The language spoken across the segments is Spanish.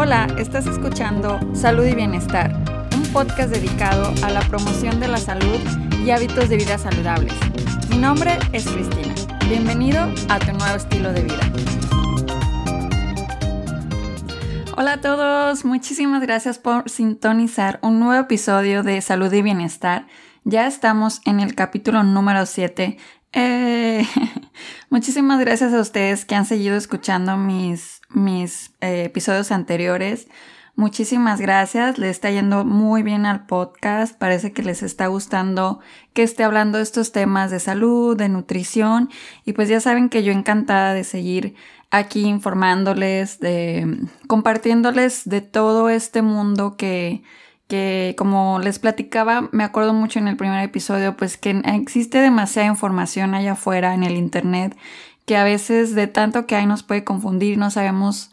Hola, estás escuchando Salud y Bienestar, un podcast dedicado a la promoción de la salud y hábitos de vida saludables. Mi nombre es Cristina. Bienvenido a tu nuevo estilo de vida. Hola a todos, muchísimas gracias por sintonizar un nuevo episodio de Salud y Bienestar. Ya estamos en el capítulo número 7 eh, muchísimas gracias a ustedes que han seguido escuchando mis, mis eh, episodios anteriores. Muchísimas gracias, le está yendo muy bien al podcast, parece que les está gustando que esté hablando de estos temas de salud, de nutrición y pues ya saben que yo encantada de seguir aquí informándoles, de compartiéndoles de todo este mundo que, que como les platicaba, me acuerdo mucho en el primer episodio, pues que existe demasiada información allá afuera en el Internet que a veces de tanto que hay nos puede confundir, no sabemos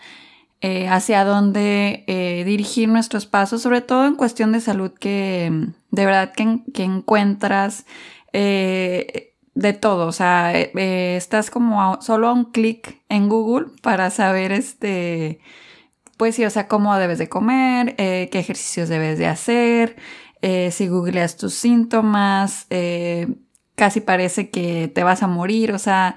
eh, hacia dónde eh, dirigir nuestros pasos, sobre todo en cuestión de salud, que de verdad que, que encuentras eh, de todo, o sea, estás como solo a un clic en Google para saber este pues sí, o sea, cómo debes de comer, qué ejercicios debes de hacer, si googleas tus síntomas, casi parece que te vas a morir, o sea,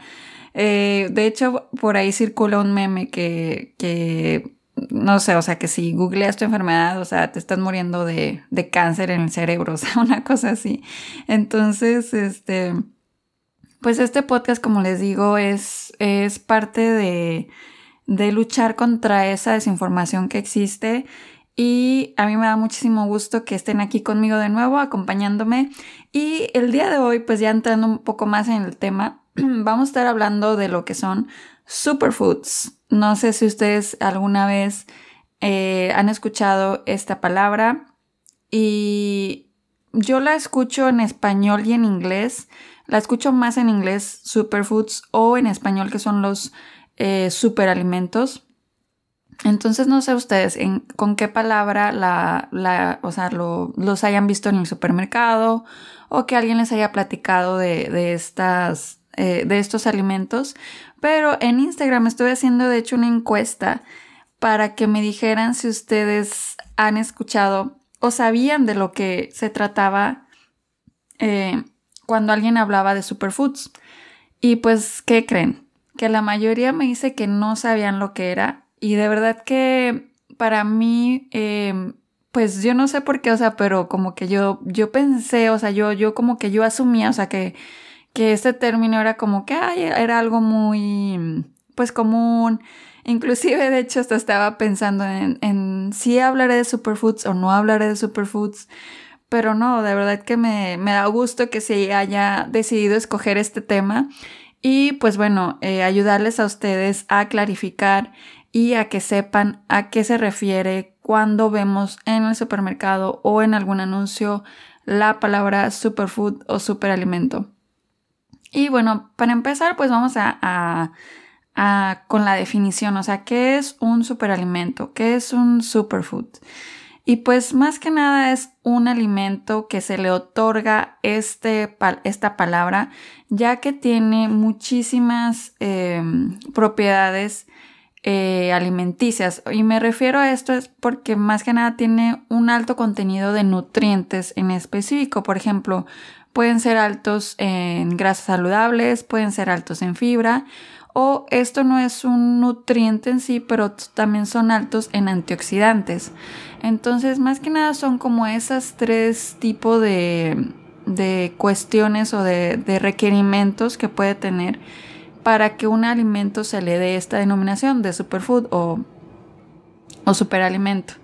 de hecho, por ahí circula un meme que, que, no sé, o sea, que si googleas tu enfermedad, o sea, te estás muriendo de, de cáncer en el cerebro, o sea, una cosa así. Entonces, este, pues este podcast, como les digo, es, es parte de de luchar contra esa desinformación que existe y a mí me da muchísimo gusto que estén aquí conmigo de nuevo, acompañándome. Y el día de hoy, pues ya entrando un poco más en el tema, vamos a estar hablando de lo que son superfoods. No sé si ustedes alguna vez eh, han escuchado esta palabra y yo la escucho en español y en inglés. La escucho más en inglés, superfoods, o en español que son los eh, superalimentos. Entonces no sé ustedes en, con qué palabra la, la o sea, los hayan visto en el supermercado o que alguien les haya platicado de, de estas, eh, de estos alimentos. Pero en Instagram estoy haciendo de hecho una encuesta para que me dijeran si ustedes han escuchado o sabían de lo que se trataba eh, cuando alguien hablaba de superfoods. Y pues, ¿qué creen? que la mayoría me dice que no sabían lo que era y de verdad que para mí, em, pues yo no sé por qué, o sea, pero como que yo, yo pensé, o sea, yo, yo como que yo asumía, o sea, que, que este término era como que era algo muy, pues común. Inclusive, de hecho, hasta estaba pensando en, en si hablaré de superfoods o no hablaré de superfoods. Pero no, de verdad que me, me da gusto que se haya decidido escoger este tema y pues bueno, eh, ayudarles a ustedes a clarificar y a que sepan a qué se refiere cuando vemos en el supermercado o en algún anuncio la palabra superfood o superalimento. Y bueno, para empezar, pues vamos a, a, con la definición, o sea, ¿qué es un superalimento? ¿Qué es un superfood? Y pues más que nada es un alimento que se le otorga este, esta palabra ya que tiene muchísimas em, propiedades eh, alimenticias. Y me refiero a esto es porque más que nada tiene un alto contenido de nutrientes en específico. Por ejemplo, pueden ser altos en grasas saludables, pueden ser altos en fibra o esto no es un nutriente en sí, pero también son altos en antioxidantes. Entonces, más que nada son como esas tres tipos de, de cuestiones o de, de, requerimientos que puede tener para que un alimento se le dé esta denominación de superfood o, o superalimento.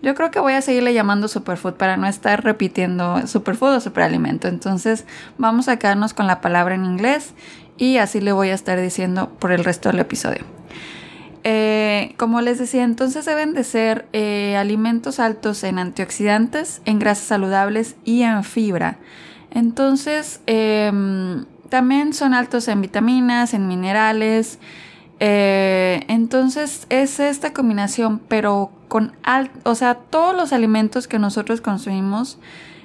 Yo creo que voy a seguirle llamando superfood para no estar repitiendo superfood o superalimento. Entonces vamos a quedarnos con la palabra en inglés y así le voy a estar diciendo por el resto del episodio. Eh, como les decía, entonces deben de ser eh, alimentos altos en antioxidantes, en grasas saludables y en fibra. Entonces, em, también son altos en vitaminas, en minerales. Eh, entonces es esta combinación, pero con o sea, todos los alimentos que nosotros consumimos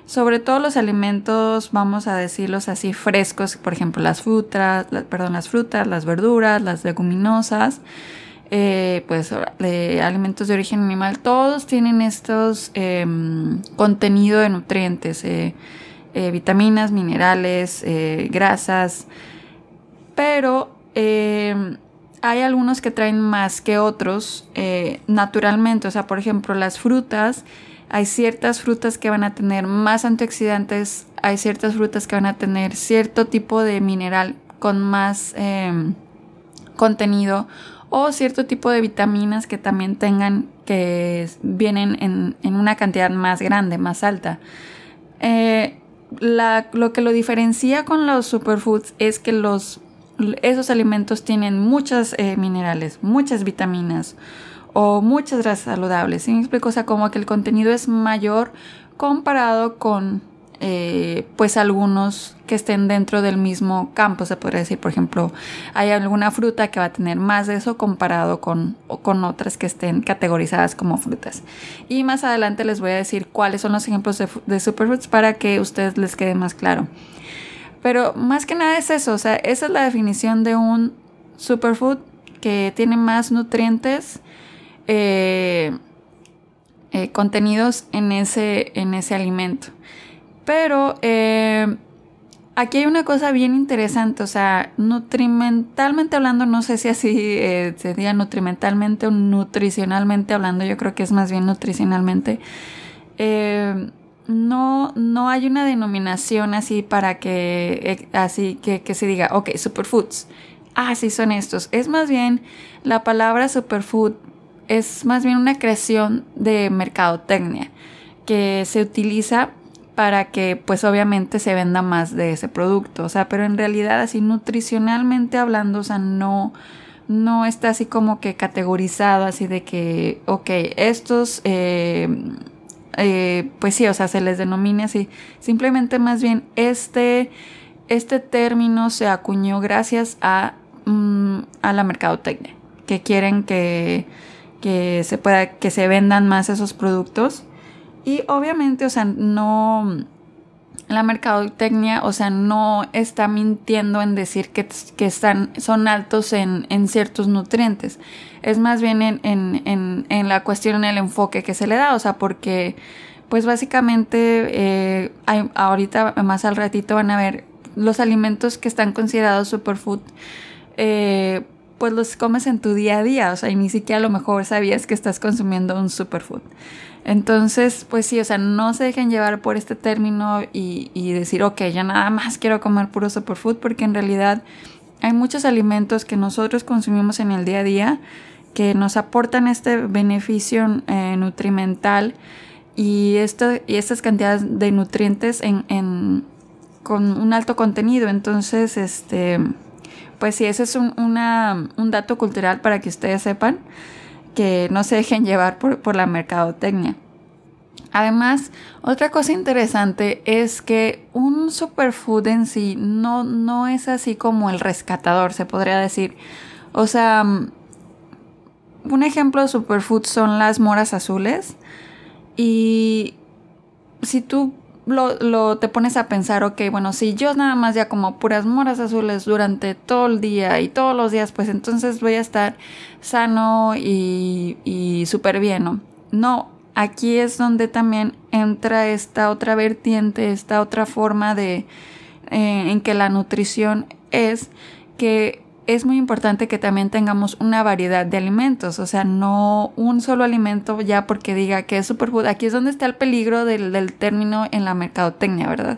sobre todo los alimentos, vamos a decirlos así, frescos, por ejemplo, las frutas, perdón, las frutas, las verduras, las leguminosas, eh, pues alimentos de origen animal, todos tienen estos em, contenido de nutrientes, eh, eh, vitaminas, minerales, grasas, pero em, hay algunos que traen más que otros naturalmente, o sea, por ejemplo, las frutas, hay ciertas frutas que van a tener más antioxidantes, hay ciertas frutas que van a tener cierto tipo de mineral con más contenido o cierto tipo de vitaminas que también tengan que vienen en, una cantidad más grande, más alta. Eh, lo que lo diferencia con los superfoods es que los, esos alimentos tienen muchos eh, minerales, muchas vitaminas o muchas grasas saludables. ¿Sí me explico? O sea, como que el contenido es mayor comparado con eh, pues algunos que estén dentro del mismo campo, se podría decir, por ejemplo, hay alguna fruta que va a tener más de eso comparado con, con otras que estén categorizadas como frutas. Y más adelante les voy a decir cuáles son los ejemplos de, de superfoods para que a ustedes les quede más claro. Pero más que nada es eso, o sea, esa es la definición de un superfood que tiene más nutrientes eh, eh, contenidos en ese, en ese alimento. Pero eh, aquí hay una cosa bien interesante, o sea, nutrimentalmente hablando, no sé si así eh, se diga nutrimentalmente o nutricionalmente hablando, yo creo que es más bien nutricionalmente. Eh, no, no hay una denominación así para que, así que, que se diga, ok, superfoods. Ah, sí, son estos. Es más bien la palabra superfood es más bien una creación de mercadotecnia que se utiliza para que pues obviamente se venda más de ese producto. O sea, pero en realidad así nutricionalmente hablando, o sea, no, no está así como que categorizado así de que, ok, estos, eh, eh, pues sí, o sea, se les denomina así. Simplemente más bien este, este término se acuñó gracias a, mm, a la mercadotecnia, que quieren que, que se pueda, que se vendan más esos productos y obviamente, o sea, no, la mercadotecnia, o sea, no está mintiendo en decir que, que están, son altos en, en, ciertos nutrientes. Es más bien en, en, en, la cuestión, en el enfoque que se le da, o sea, porque, pues básicamente, eh, hay, ahorita más al ratito van a ver los alimentos que están considerados superfood. Eh, pues los comes en tu día a día, o sea, y ni siquiera a lo mejor sabías que estás consumiendo un superfood. Entonces, pues sí, o sea, no se dejen llevar por este término y, decir, ok, ya nada más quiero comer puro superfood, porque en realidad hay muchos alimentos que nosotros consumimos en el día a día que nos aportan este beneficio eh, nutrimental y, esto, y estas cantidades de nutrientes en, con un alto contenido. Entonces, este, pues sí, ese es un, un dato cultural para que ustedes sepan que no se dejen llevar por, la mercadotecnia. Además, otra cosa interesante es que un superfood en sí no, no es así como el rescatador, se podría decir. O sea, mm, un ejemplo de superfood son las moras azules. Y si tú lo, te pones a pensar, ok, bueno, si yo nada más ya como puras moras azules durante todo el día y todos los días, pues entonces voy a estar sano y, y súper bien, ¿no? No, aquí es donde también entra esta otra vertiente, esta otra forma de eh, en que la nutrición es que es muy importante que también tengamos una variedad de alimentos, o sea, no un solo alimento ya porque diga que es superfood. Aquí es donde está el peligro del, término en la mercadotecnia, ¿verdad?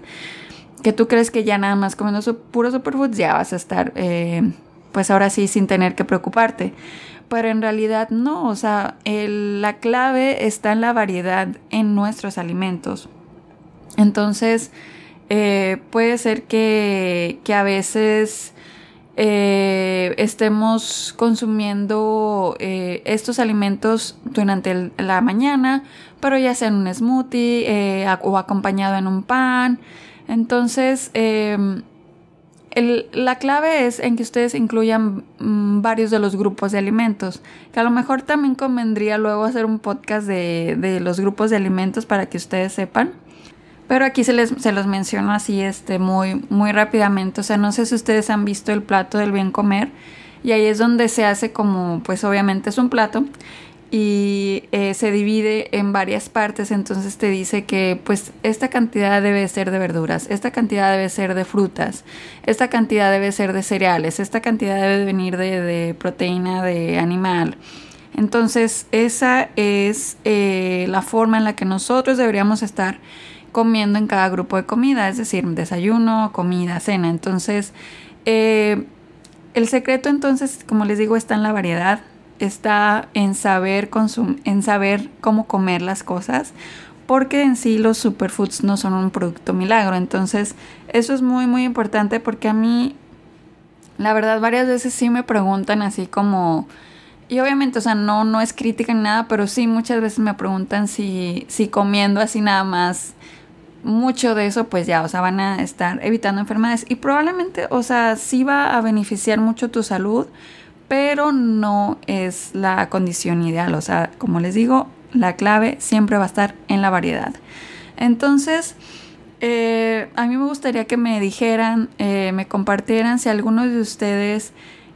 Que tú crees que ya nada más comiendo su, puro superfood ya vas a estar, eh, pues ahora sí, sin tener que preocuparte. Pero en realidad no, o sea, la clave está en la variedad en nuestros alimentos. Entonces, eh, puede ser que, que a veces eh, estemos consumiendo eh, estos alimentos durante la mañana, pero ya sea en un smoothie eh, o acompañado en un pan. Entonces, em, la clave es en que ustedes incluyan mm, varios de los grupos de alimentos, que a lo mejor también convendría luego hacer un podcast de, de los grupos de alimentos para que ustedes sepan. Pero aquí se, les, se los menciono así este, muy, muy rápidamente. O sea, no sé si ustedes han visto el plato del bien comer. y ahí es donde se hace como, pues obviamente es un plato y eh, se divide en varias partes, entonces te dice que pues esta cantidad debe ser de verduras, esta cantidad debe ser de frutas, esta cantidad debe ser de cereales, esta cantidad debe venir de, proteína de animal. Entonces esa es eh, la forma en la que nosotros deberíamos estar comiendo en cada grupo de comida, es decir, desayuno, comida, cena. Entonces, eh, el secreto entonces, como les digo, está en la variedad está en saber, en saber cómo comer las cosas, porque en sí los superfoods no son un producto milagro. Entonces, eso es muy, muy importante porque a mí, la verdad, varias veces sí me preguntan así como... Y obviamente, o sea, no, no es crítica ni nada, pero sí muchas veces me preguntan si, si comiendo así nada más mucho de eso, pues ya, o sea, van a estar evitando enfermedades. Y probablemente, o sea, sí va a beneficiar mucho tu salud, pero no es la condición ideal. O sea, como les digo, la clave siempre va a estar en la variedad. Entonces, eh, a mí me gustaría que me dijeran, eh, me compartieran si alguno de ustedes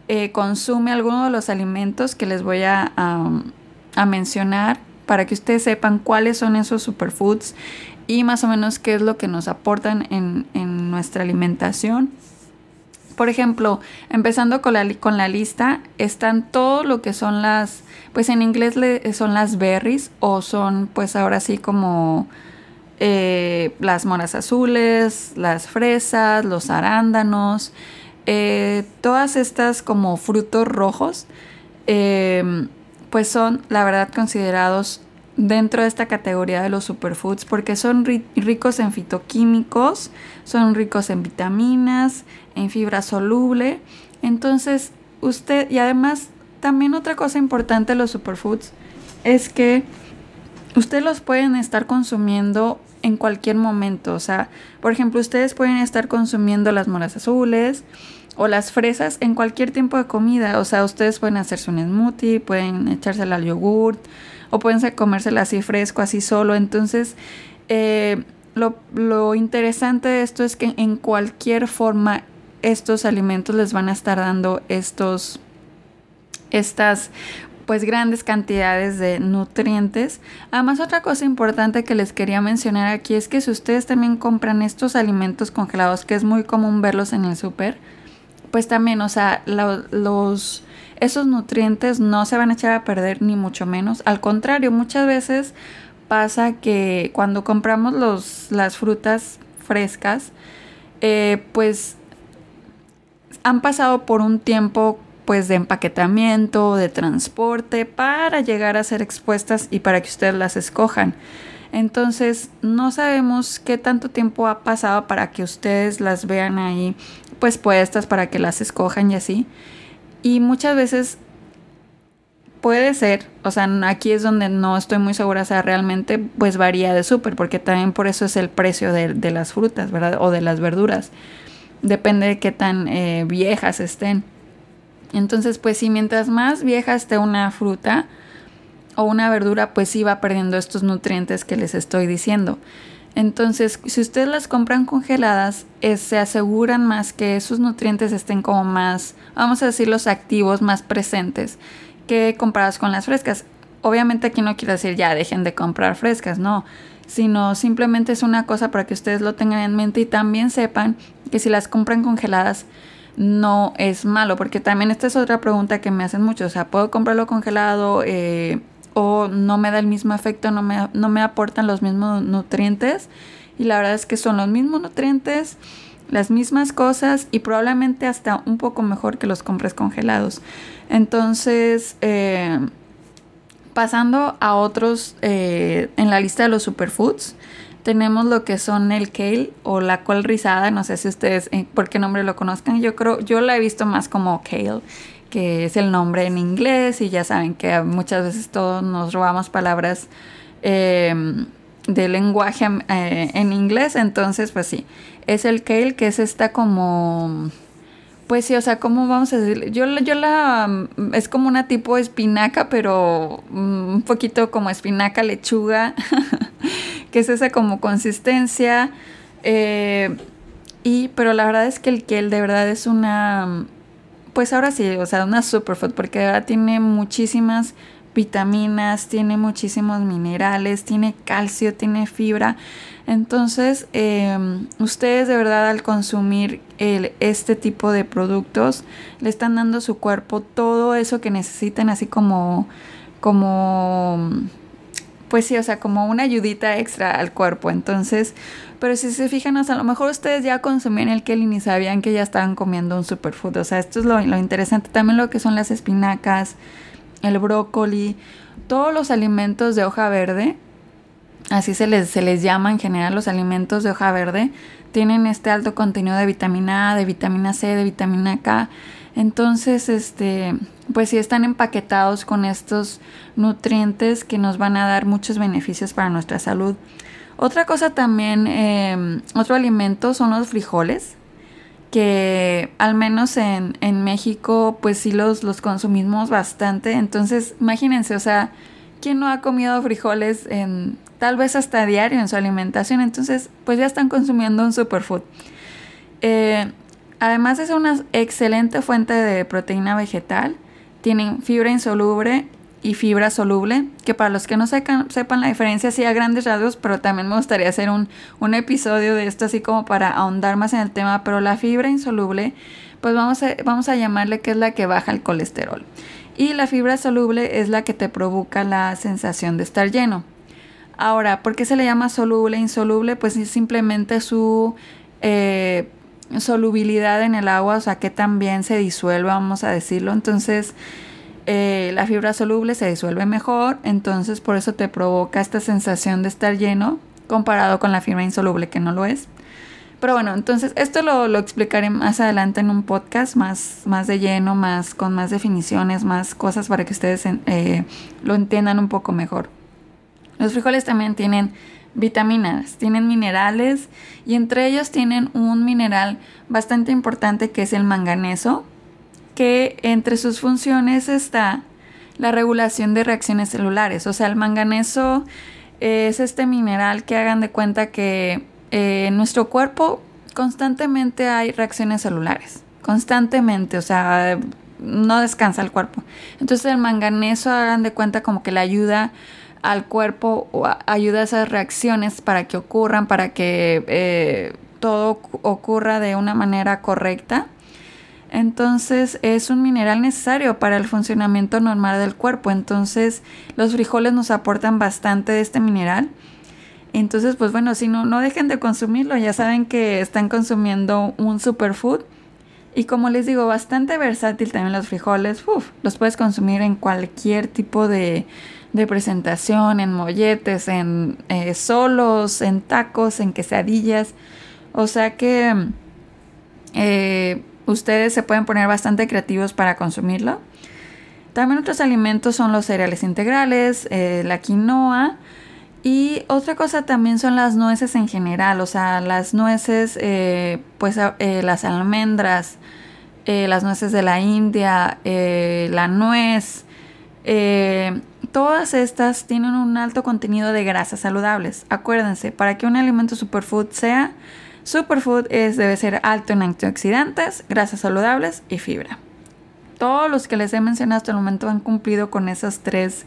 eh, consume alguno de los alimentos que les voy a, mencionar para que ustedes sepan cuáles son esos superfoods y más o menos qué es lo que nos aportan en, en nuestra alimentación. Por ejemplo, empezando con la, con la lista, están todo lo que son las, pues en inglés son las berries o son pues ahora sí como eh, las moras azules, las fresas, los arándanos, eh, todas estas como frutos rojos, em, pues son la verdad considerados dentro de esta categoría de los superfoods porque son ricos en fitoquímicos, son ricos en vitaminas, en fibra soluble. Entonces, usted, y además, también otra cosa importante de los superfoods es que ustedes los pueden estar consumiendo en cualquier momento. O sea, por ejemplo, ustedes pueden estar consumiendo las moras azules o las fresas en cualquier tiempo de comida. O sea, ustedes pueden hacerse un smoothie, pueden echársela al yogurt o pueden comérsela así fresco, así solo. Entonces, eh, lo, lo interesante de esto es que en cualquier forma estos alimentos les van a estar dando estos, estas pues grandes cantidades de nutrientes. Además, otra cosa importante que les quería mencionar aquí es que si ustedes también compran estos alimentos congelados, que es muy común verlos en el súper, pues también, o sea, los, esos nutrientes no se van a echar a perder ni mucho menos. Al contrario, muchas veces pasa que cuando compramos los, las frutas frescas, eh, pues han pasado por un tiempo pues de empaquetamiento, de transporte, para llegar a ser expuestas y para que ustedes las escojan. Entonces, no sabemos qué tanto tiempo ha pasado para que ustedes las vean ahí pues puestas para que las escojan y así. Y muchas veces puede ser, o sea, aquí es donde no estoy muy segura, o sea, realmente pues varía de súper, porque también por eso es el precio de, de las frutas, ¿verdad? O de las verduras depende de qué tan eh, viejas estén. Entonces, pues si mientras más vieja esté una fruta o una verdura, pues sí va perdiendo estos nutrientes que les estoy diciendo. Entonces, si ustedes las compran congeladas, se aseguran más que esos nutrientes estén como más, vamos a decir, los activos más presentes que comparadas con las frescas. Obviamente aquí no quiero decir ya dejen de comprar frescas, no sino simplemente es una cosa para que ustedes lo tengan en mente y también sepan que si las compran congeladas no es malo, porque también esta es otra pregunta que me hacen mucho, o sea, ¿puedo comprarlo congelado eh, o no me da el mismo efecto, no me, no me aportan los mismos nutrientes? Y la verdad es que son los mismos nutrientes, las mismas cosas y probablemente hasta un poco mejor que los compres congelados. Entonces, eh, Pasando a otros eh, en la lista de los superfoods, tenemos lo que son el kale o la col rizada. No sé si ustedes eh, por qué nombre lo conozcan. Yo creo, yo la he visto más como kale, que es el nombre en inglés. Y ya saben que muchas veces todos nos robamos palabras em, de lenguaje eh, en inglés. Entonces, pues sí, es el kale, que es esta como pues sí, o sea, ¿cómo vamos a decir? Yo, yo la... Es como una tipo espinaca, pero mm, un poquito como espinaca, lechuga, que es esa como consistencia. Eh, y, pero la verdad es que el kale de verdad es una... pues ahora sí, o sea, una superfood, porque ahora tiene muchísimas vitaminas, tiene muchísimos minerales, tiene calcio, tiene fibra. Entonces, em, ustedes de verdad al consumir este tipo de productos, le están dando a su cuerpo todo eso que necesitan, así como, como, pues sí, o sea, como una ayudita extra al cuerpo. Entonces, pero si se fijan, a lo mejor ustedes ya consumían el Kelly ni sabían que ya estaban comiendo un superfood. O sea, esto es lo, lo interesante. También lo que son las espinacas, el brócoli, todos los alimentos de hoja verde así se les, se les llama en general los alimentos de hoja verde, tienen este alto contenido de vitamina A, de vitamina C, de vitamina K. Entonces, este, pues sí están empaquetados con estos nutrientes que nos van a dar muchos beneficios para nuestra salud. Otra cosa también, em, otro alimento son los frijoles, que al menos en, en México, pues sí los, los consumimos bastante. Entonces, imagínense, o sea, ¿quién no ha comido frijoles en tal vez hasta diario en su alimentación? Entonces, pues ya están consumiendo un superfood. Eh, además es una excelente fuente de proteína vegetal. Tienen fibra insoluble y fibra soluble, que para los que no sepan, la diferencia, sí a grandes rasgos, pero también me gustaría hacer un, episodio de esto así como para ahondar más en el tema, pero la fibra insoluble, pues vamos a, vamos a llamarle que es la que baja el colesterol. Y la fibra soluble es la que te provoca la sensación de estar lleno. Ahora, ¿por qué se le llama soluble e insoluble? Pues es simplemente su eh, solubilidad en el agua, o sea, que también se disuelve, vamos a decirlo. Entonces, eh, la fibra soluble se disuelve mejor, entonces por eso te provoca esta sensación de estar lleno comparado con la fibra insoluble que no lo es. Pero bueno, entonces esto lo, explicaré más adelante en un podcast más, más de lleno, más con más definiciones, más cosas para que ustedes eh, lo entiendan un poco mejor. Los frijoles también tienen vitaminas, tienen minerales y entre ellos tienen un mineral bastante importante que es el manganeso, que entre sus funciones está la regulación de reacciones celulares. O sea, el manganeso es este mineral que hagan de cuenta que eh, en nuestro cuerpo constantemente hay reacciones celulares, constantemente, o sea, no descansa el cuerpo. Entonces el manganeso, hagan de cuenta como que le ayuda al cuerpo ayuda a esas reacciones para que ocurran, para que eh, todo ocurra de una manera correcta. Entonces es un mineral necesario para el funcionamiento normal del cuerpo. Entonces los frijoles nos aportan bastante de este mineral. Entonces, pues bueno, si no, no dejen de consumirlo, ya saben que están consumiendo un superfood. Y como les digo, bastante versátil también los frijoles. los puedes consumir en cualquier tipo de, presentación, en molletes, en eh, solos, en tacos, en quesadillas. O sea que eh, ustedes se pueden poner bastante creativos para consumirlo. También otros alimentos son los cereales integrales, eh, la quinoa, y otra cosa también son las nueces en general, o sea, las nueces, pues las almendras, las nueces de la India, la nuez, todas estas tienen un alto contenido de grasas saludables. Acuérdense, para que un alimento superfood sea superfood es, debe ser alto en antioxidantes, grasas saludables y fibra. Todos los que les he mencionado hasta el momento han cumplido con esas tres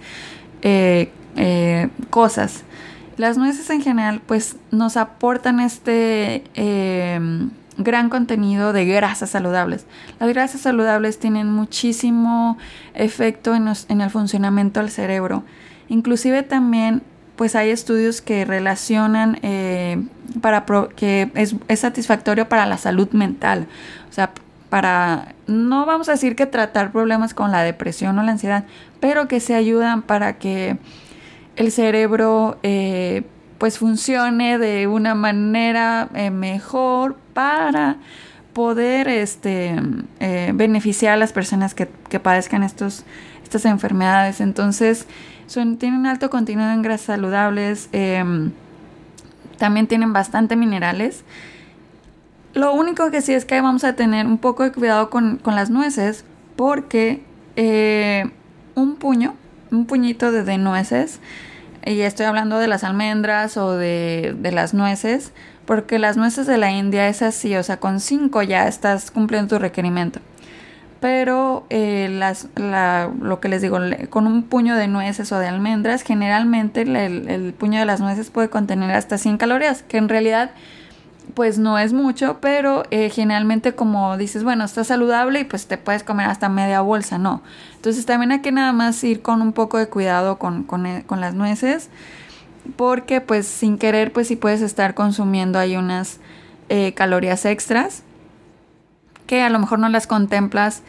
cosas. Las nueces en general pues nos aportan este em, gran contenido de grasas saludables. Las grasas saludables tienen muchísimo efecto en, el funcionamiento del cerebro. Inclusive también pues hay estudios que relacionan eh, para que es, es, satisfactorio para la salud mental. O sea, para, no vamos a decir que tratar problemas con la depresión o la ansiedad, pero que se ayudan para que el cerebro eh, pues funcione de una manera eh, mejor para poder este, eh, beneficiar a las personas que, padezcan estos, estas enfermedades. Entonces, tienen alto contenido en grasas saludables, em, también tienen bastante minerales. Lo único que sí es que vamos a tener un poco de cuidado con, con las nueces porque un puño, un puñito de, de nueces, y estoy hablando de las almendras o de, las nueces, porque las nueces de la India es así, o sea, con cinco ya estás cumpliendo tu requerimiento. pero eh, las, lo que les digo, con un puño de nueces o de almendras, generalmente el, el, puño de las nueces puede contener hasta 100 calorías, que en realidad pues no es mucho, pero eh, generalmente como dices, bueno, está saludable y pues te puedes comer hasta media bolsa, no. Entonces también hay que nada más ir con un poco de cuidado con, con, eh, con las nueces, porque pues sin querer pues sí puedes estar consumiendo ahí unas eh, calorías extras que a lo mejor no las contemplas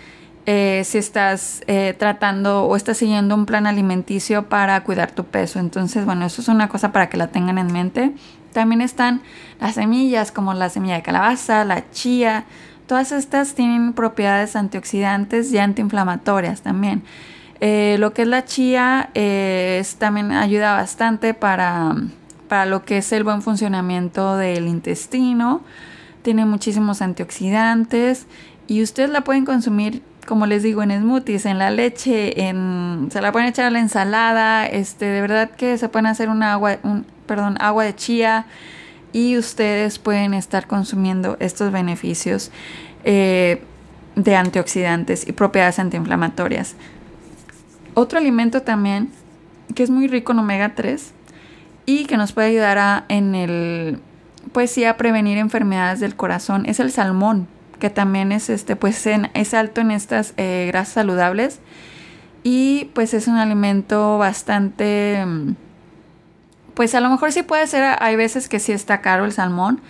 si estás tratando o estás siguiendo un plan alimenticio para cuidar tu peso. Entonces, bueno, eso es una cosa para que la tengan en mente. También están las semillas como la semilla de calabaza, la chía. Todas estas tienen propiedades antioxidantes y antiinflamatorias también. Eh, lo que es la chía eh, también ayuda bastante para, para lo que es el buen funcionamiento del intestino. Tiene muchísimos antioxidantes y ustedes la pueden consumir como les digo, en smoothies, en la leche, en, se la pueden echar a la ensalada, este, de verdad que se pueden hacer un agua, un, perdón, agua de chía y ustedes pueden estar consumiendo estos beneficios eh, de antioxidantes y propiedades antiinflamatorias. Otro alimento también que es muy rico en omega 3 y que nos puede ayudar a, en el, pues sí, a prevenir enfermedades del corazón es el salmón, que también es, este, pues es alto en estas eh, grasas saludables y pues es un alimento bastante mm, pues a lo mejor sí puede ser, hay veces que sí está caro el salmón.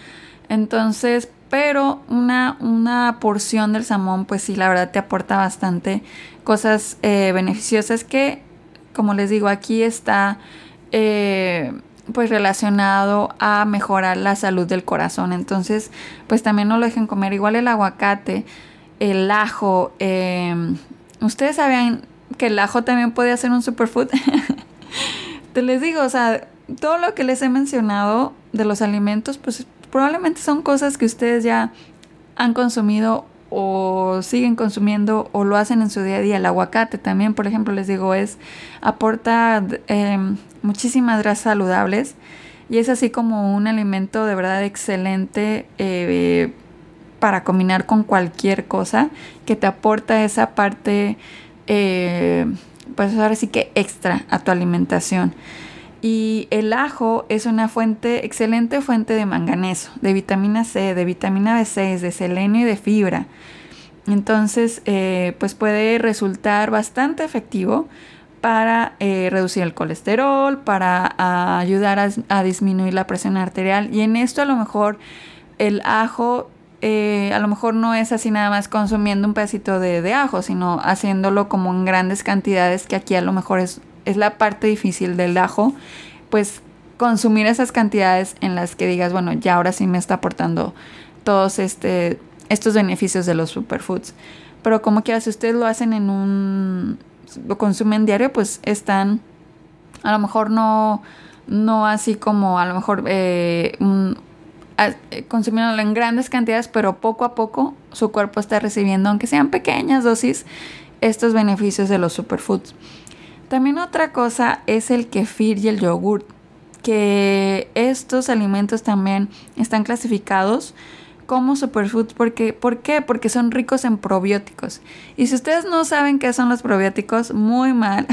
Entonces, pero una, una porción del salmón, pues sí, la verdad te aporta bastante cosas eh, beneficiosas que, como les digo, aquí está eh, pues relacionado a mejorar la salud del corazón. Entonces, pues también no lo dejen comer. Igual el aguacate, el ajo. Em, Ustedes sabían que el ajo también puede hacer un superfood. Te les digo, o sea, todo lo que les he mencionado de los alimentos, pues probablemente son cosas que ustedes ya han consumido o siguen consumiendo o lo hacen en su día a día. El aguacate también, por ejemplo, les digo, es aporta em, muchísimas grasas saludables y es así como un alimento de verdad excelente eh, para combinar con cualquier cosa que te aporta esa parte, eh, pues ahora sí que extra a tu alimentación. Y el ajo es una fuente, excelente fuente de manganeso, de vitamina C, de vitamina B6, de selenio y de fibra. Entonces, eh, pues puede resultar bastante efectivo para eh, reducir el colesterol, para ayudar a, disminuir la presión arterial. Y en esto a lo mejor el ajo, eh, a lo mejor no es así nada más consumiendo un pedacito de, ajo, sino haciéndolo como en grandes cantidades, que aquí a lo mejor es es la parte difícil del ajo, pues consumir esas cantidades en las que digas, bueno, ya ahora sí me está aportando todos este, estos beneficios de los superfoods. Pero como quiera, si ustedes lo hacen en un, lo consumen diario, pues están, a lo mejor no, no así como a lo mejor eh, eh, consumiéndolo en grandes cantidades, pero poco a poco su cuerpo está recibiendo, aunque sean pequeñas dosis, estos beneficios de los superfoods. También otra cosa es el kefir y el yogurt, que estos alimentos también están clasificados como superfoods. Porque, ¿Por qué? Porque son ricos en probióticos. Y si ustedes no saben qué son los probióticos, muy mal,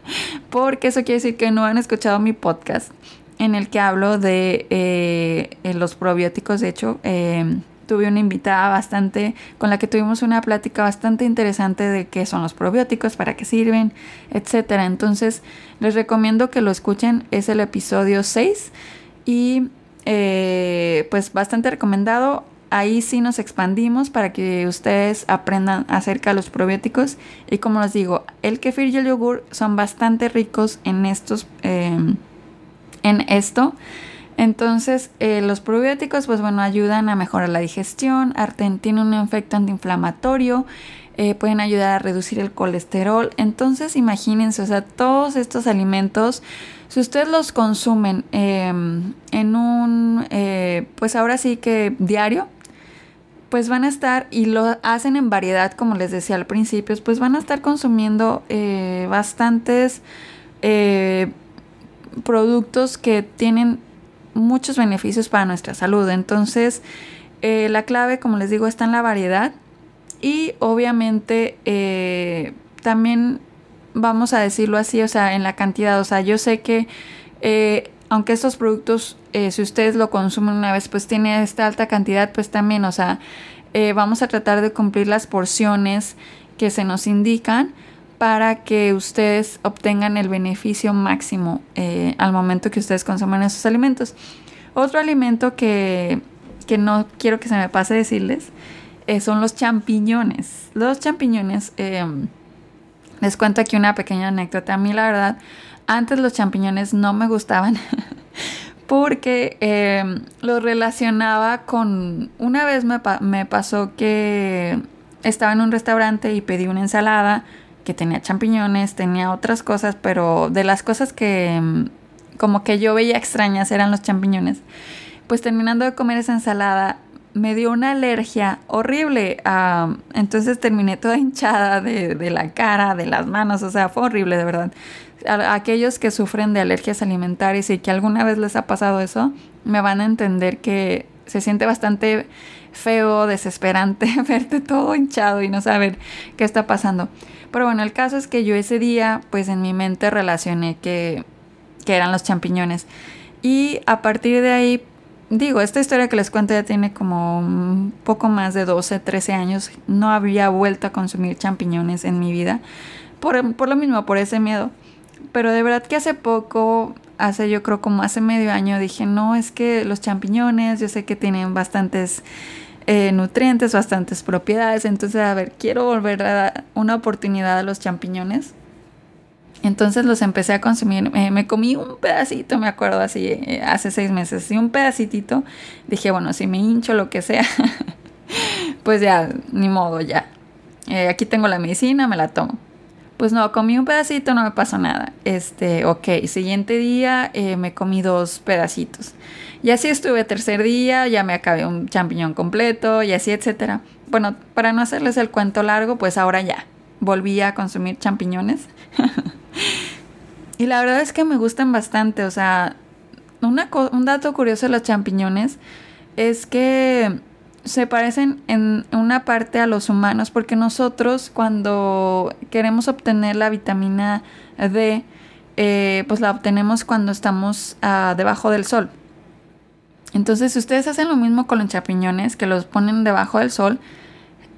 porque eso quiere decir que no han escuchado mi podcast en el que hablo de eh, los probióticos. De hecho, eh, tuve una invitada bastante, con la que tuvimos una plática bastante interesante de qué son los probióticos, para qué sirven, etcétera. Entonces, les recomiendo que lo escuchen, es el episodio 6 y eh, pues bastante recomendado. Ahí sí nos expandimos para que ustedes aprendan acerca de los probióticos. Y como les digo, el kefir y el yogur son bastante ricos en estos, eh, en esto. Entonces, eh, los probióticos, pues bueno, ayudan a mejorar la digestión, tienen un efecto antiinflamatorio, eh, pueden ayudar a reducir el colesterol. Entonces, imagínense, o sea, todos estos alimentos, si ustedes los consumen em, en un, eh, pues ahora sí que diario, pues van a estar y lo hacen en variedad, como les decía al principio, pues van a estar consumiendo bastantes productos que tienen muchos beneficios para nuestra salud. Entonces, eh, la clave, como les digo, está en la variedad Y obviamente eh, también vamos a decirlo así, o sea, en la cantidad, o sea, yo sé que eh, aunque estos productos, si ustedes lo consumen una vez, pues tiene esta alta cantidad, pues también, o sea, vamos a tratar de cumplir las porciones que se nos indican para que ustedes obtengan el beneficio máximo al momento que ustedes consuman esos alimentos. Otro alimento que, que no quiero que se me pase decirles eh, son los champiñones. Los champiñones, em, les cuento aquí una pequeña anécdota. A mí la verdad, antes los champiñones no me gustaban porque em, los relacionaba con... Una vez me pasó que estaba en un restaurante y pedí una ensalada que tenía champiñones, tenía otras cosas, pero de las cosas que em, como que yo veía extrañas eran los champiñones. Pues terminando de comer esa ensalada, me dio una alergia horrible. entonces terminé toda hinchada de, la cara, de las manos, o sea, fue horrible de verdad. aquellos que sufren de alergias alimentarias y que alguna vez les ha pasado eso, me van a entender que se siente bastante feo, desesperante verte todo hinchado y no saber qué está pasando. Pero bueno, el caso es que yo ese día, pues en mi mente relacioné que, que eran los champiñones. Y a partir de ahí, digo, esta historia que les cuento ya tiene como poco más de 12, 13 años. No había vuelto a consumir champiñones en mi vida. Por, por, lo mismo, por ese miedo. Pero de verdad que hace poco, hace yo creo como hace medio año, dije, no, es que los champiñones, yo sé que tienen bastantes eh, nutrientes, bastantes propiedades. Entonces, a ver, quiero volver a dar una oportunidad a los champiñones. Entonces los empecé a consumir. Eh, me comí un pedacito, me acuerdo así, eh, hace seis meses. Y un pedacito. Dije, bueno, si me hincho lo que sea, pues ya, ni modo, ya. Aquí tengo la medicina, me la tomo. Pues no, comí un pedacito, no me pasó nada. Este, ok, siguiente día me comí dos pedacitos. Y así estuve tercer día, ya me acabé un champiñón completo y así, etcétera. Bueno, para no hacerles el cuento largo, pues ahora ya volví a consumir champiñones. y la verdad es que me gustan bastante. O sea, un dato curioso de los champiñones es que se parecen en una parte a los humanos porque nosotros cuando queremos obtener la vitamina D, eh, pues la obtenemos cuando estamos ah, debajo del sol. Entonces, si ustedes hacen lo mismo con los champiñones, que los ponen debajo del sol,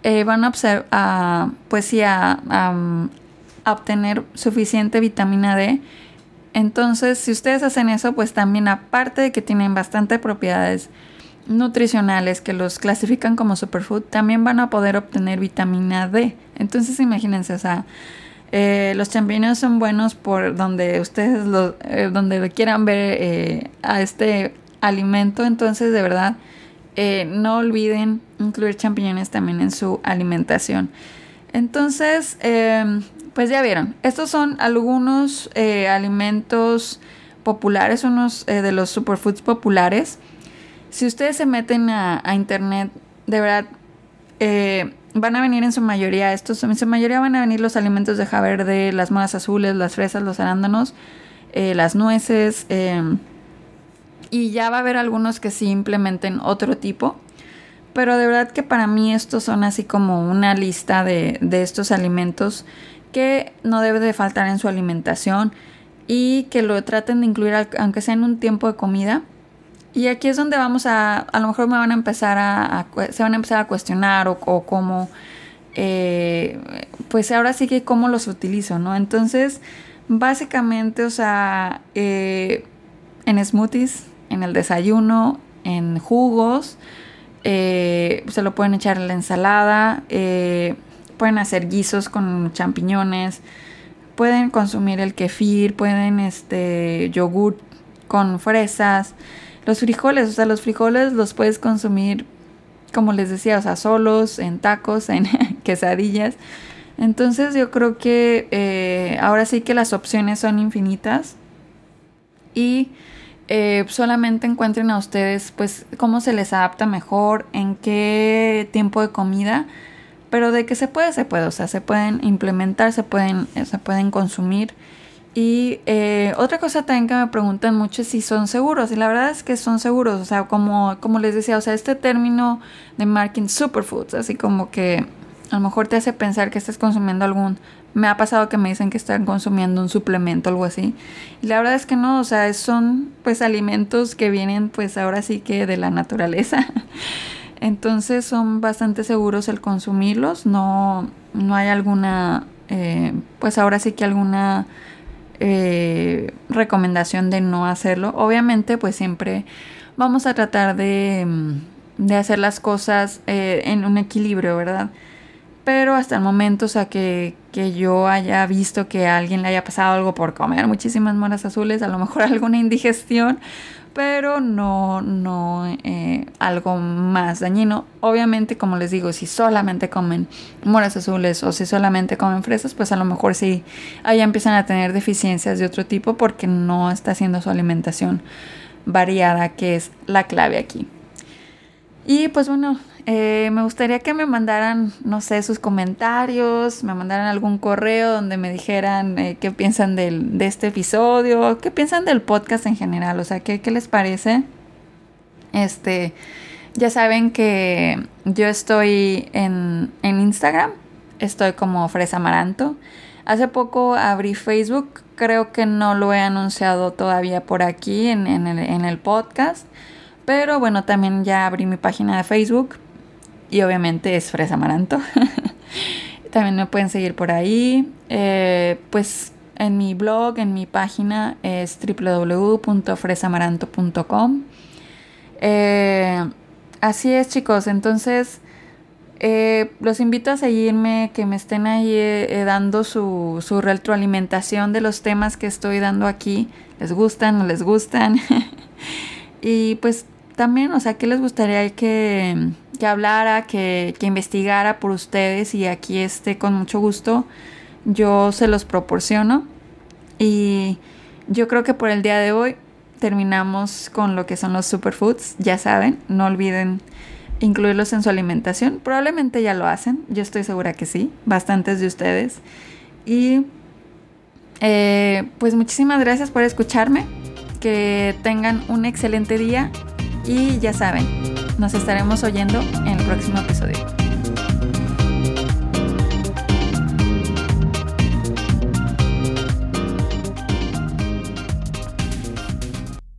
eh, van a, pues sí, a, obtener suficiente vitamina D. Entonces, si ustedes hacen eso, pues también aparte de que tienen bastante propiedades nutricionales que los clasifican como superfood, también van a poder obtener vitamina D. Entonces, imagínense, o sea, eh, los champiñones son buenos por donde ustedes lo, eh, donde quieran ver eh, a este alimento. Entonces, de verdad, no olviden incluir champiñones también en su alimentación. Entonces, em, pues ya vieron, estos son algunos eh, alimentos populares, unos eh, de los superfoods populares. Si ustedes se meten a, internet, de verdad, eh, van a venir en su mayoría estos, en su mayoría van a venir los alimentos de hoja verde, las moras azules, las fresas, los arándanos, las nueces, em, y ya va a haber algunos que sí implementen otro tipo. Pero de verdad que para mí estos son así como una lista de, de estos alimentos que no debe de faltar en su alimentación y que lo traten de incluir aunque sea en un tiempo de comida. Y aquí es donde vamos a, a lo mejor me van a empezar a, se van a empezar a cuestionar o, cómo, eh, pues ahora sí que cómo los utilizo, ¿no? Entonces, básicamente, o sea, eh, en smoothies, en el desayuno, en jugos, eh, se lo pueden echar en la ensalada, pueden hacer guisos con champiñones, pueden consumir el kefir, pueden este yogur con fresas, los frijoles, o sea, los frijoles los puedes consumir como les decía, o sea, solos, en tacos, en quesadillas. Entonces yo creo que eh, ahora sí que las opciones son infinitas y eh, solamente encuentren a ustedes pues cómo se les adapta mejor, en qué tiempo de comida pero de que se puede, se puede, o sea, se pueden implementar, se pueden, eh, se pueden consumir. Y eh, otra cosa también que me preguntan mucho es si son seguros. Y la verdad es que son seguros. O sea, como, como les decía, o sea, este término de marketing superfoods, así como que a lo mejor te hace pensar que estás consumiendo algún... Me ha pasado que me dicen que están consumiendo un suplemento o algo así. Y la verdad es que no, o sea, son pues alimentos que vienen pues ahora sí que de la naturaleza. Entonces son bastante seguros el consumirlos. No, no hay alguna, eh, pues ahora sí que alguna eh, recomendación de no hacerlo. Obviamente pues siempre vamos a tratar de, de hacer las cosas eh, en un equilibrio, ¿verdad? Pero hasta el momento, o sea, que, yo haya visto que a alguien le haya pasado algo por comer muchísimas moras azules, a lo mejor alguna indigestión, pero no, no eh, algo más dañino. Obviamente, como les digo, si solamente comen moras azules o si solamente comen fresas, pues a lo mejor sí, ahí empiezan a tener deficiencias de otro tipo porque no está haciendo su alimentación variada, que es la clave aquí. Y pues bueno, eh, me gustaría que me mandaran, no sé, sus comentarios, me mandaran algún correo donde me dijeran eh, qué piensan del, de este episodio, qué piensan del podcast en general, o sea, qué, qué les parece. Este, ya saben que yo estoy en, en Instagram, estoy como Fresa Amaranto. Hace poco abrí Facebook, creo que no lo he anunciado todavía por aquí en, en, el, en el podcast. Pero bueno, también ya abrí mi página de Facebook y obviamente es Fresa Amaranto. También me pueden seguir por ahí. Eh, pues en mi blog, en mi página es www.fresamaranto.com. Eh, así es chicos, entonces eh, los invito a seguirme, que me estén ahí dando su, su retroalimentación de los temas que estoy dando aquí. ¿Les gustan? ¿No les gustan? y pues también, o sea, ¿qué les gustaría que, que hablara, que, que, investigara por ustedes? Y aquí esté con mucho gusto, yo se los proporciono. Y yo creo que por el día de hoy terminamos con lo que son los superfoods. Ya saben, no olviden incluirlos en su alimentación. Probablemente ya lo hacen, yo estoy segura que sí, bastantes de ustedes. Y eh, pues muchísimas gracias por escucharme. Que tengan un excelente día y ya saben, nos estaremos oyendo en el próximo episodio.